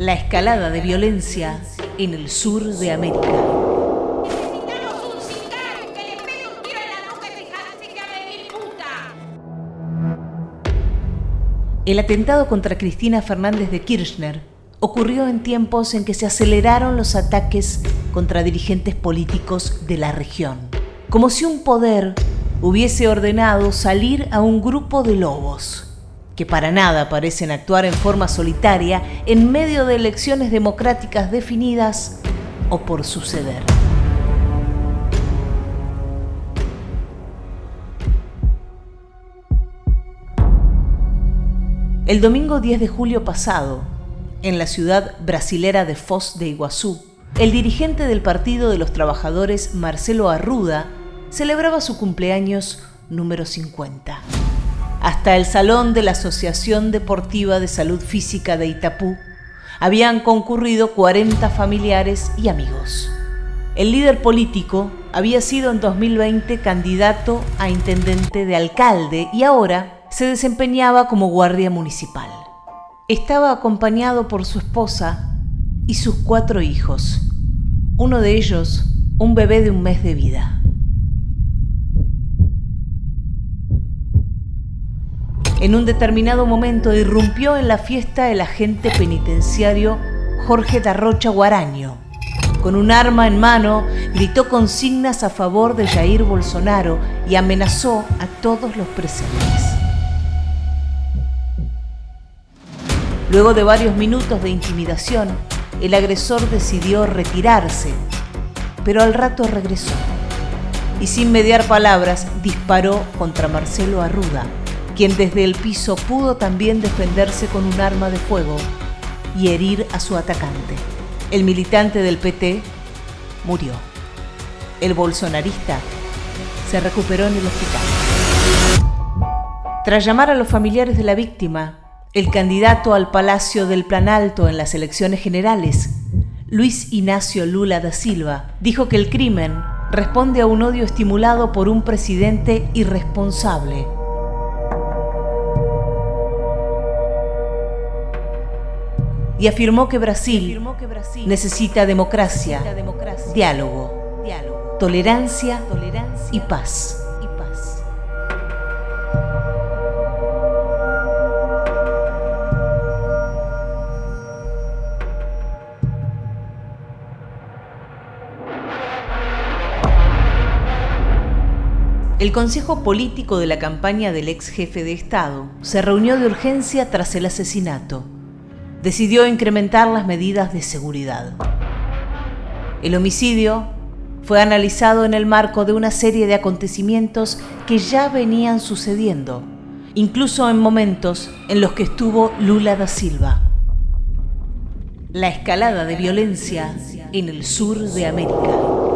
La escalada de violencia en el sur de América. El atentado contra Cristina Fernández de Kirchner ocurrió en tiempos en que se aceleraron los ataques contra dirigentes políticos de la región, como si un poder hubiese ordenado salir a un grupo de lobos, que para nada parecen actuar en forma solitaria en medio de elecciones democráticas definidas o por suceder. El domingo 10 de julio pasado, en la ciudad brasilera de Foz de Iguazú, el dirigente del Partido de los Trabajadores, Marcelo Arruda, celebraba su cumpleaños número 50. Hasta el salón de la Asociación Deportiva de Salud Física de Itapú habían concurrido 40 familiares y amigos. El líder político había sido en 2020 candidato a intendente de alcalde y ahora se desempeñaba como guardia municipal. Estaba acompañado por su esposa y sus cuatro hijos, uno de ellos un bebé de un mes de vida. En un determinado momento irrumpió en la fiesta el agente penitenciario Jorge Darrocha Guaraño. Con un arma en mano, gritó consignas a favor de Jair Bolsonaro y amenazó a todos los presentes. Luego de varios minutos de intimidación, el agresor decidió retirarse, pero al rato regresó y sin mediar palabras disparó contra Marcelo Arruda, quien desde el piso pudo también defenderse con un arma de fuego y herir a su atacante. El militante del PT murió. El bolsonarista se recuperó en el hospital. Tras llamar a los familiares de la víctima, el candidato al Palacio del Planalto en las elecciones generales, Luis Ignacio Lula da Silva, dijo que el crimen responde a un odio estimulado por un presidente irresponsable. Y afirmó que Brasil necesita democracia, diálogo, tolerancia y paz. El Consejo Político de la campaña del ex jefe de Estado se reunió de urgencia tras el asesinato. Decidió incrementar las medidas de seguridad. El homicidio fue analizado en el marco de una serie de acontecimientos que ya venían sucediendo, incluso en momentos en los que estuvo Lula da Silva. La escalada de violencia en el sur de América.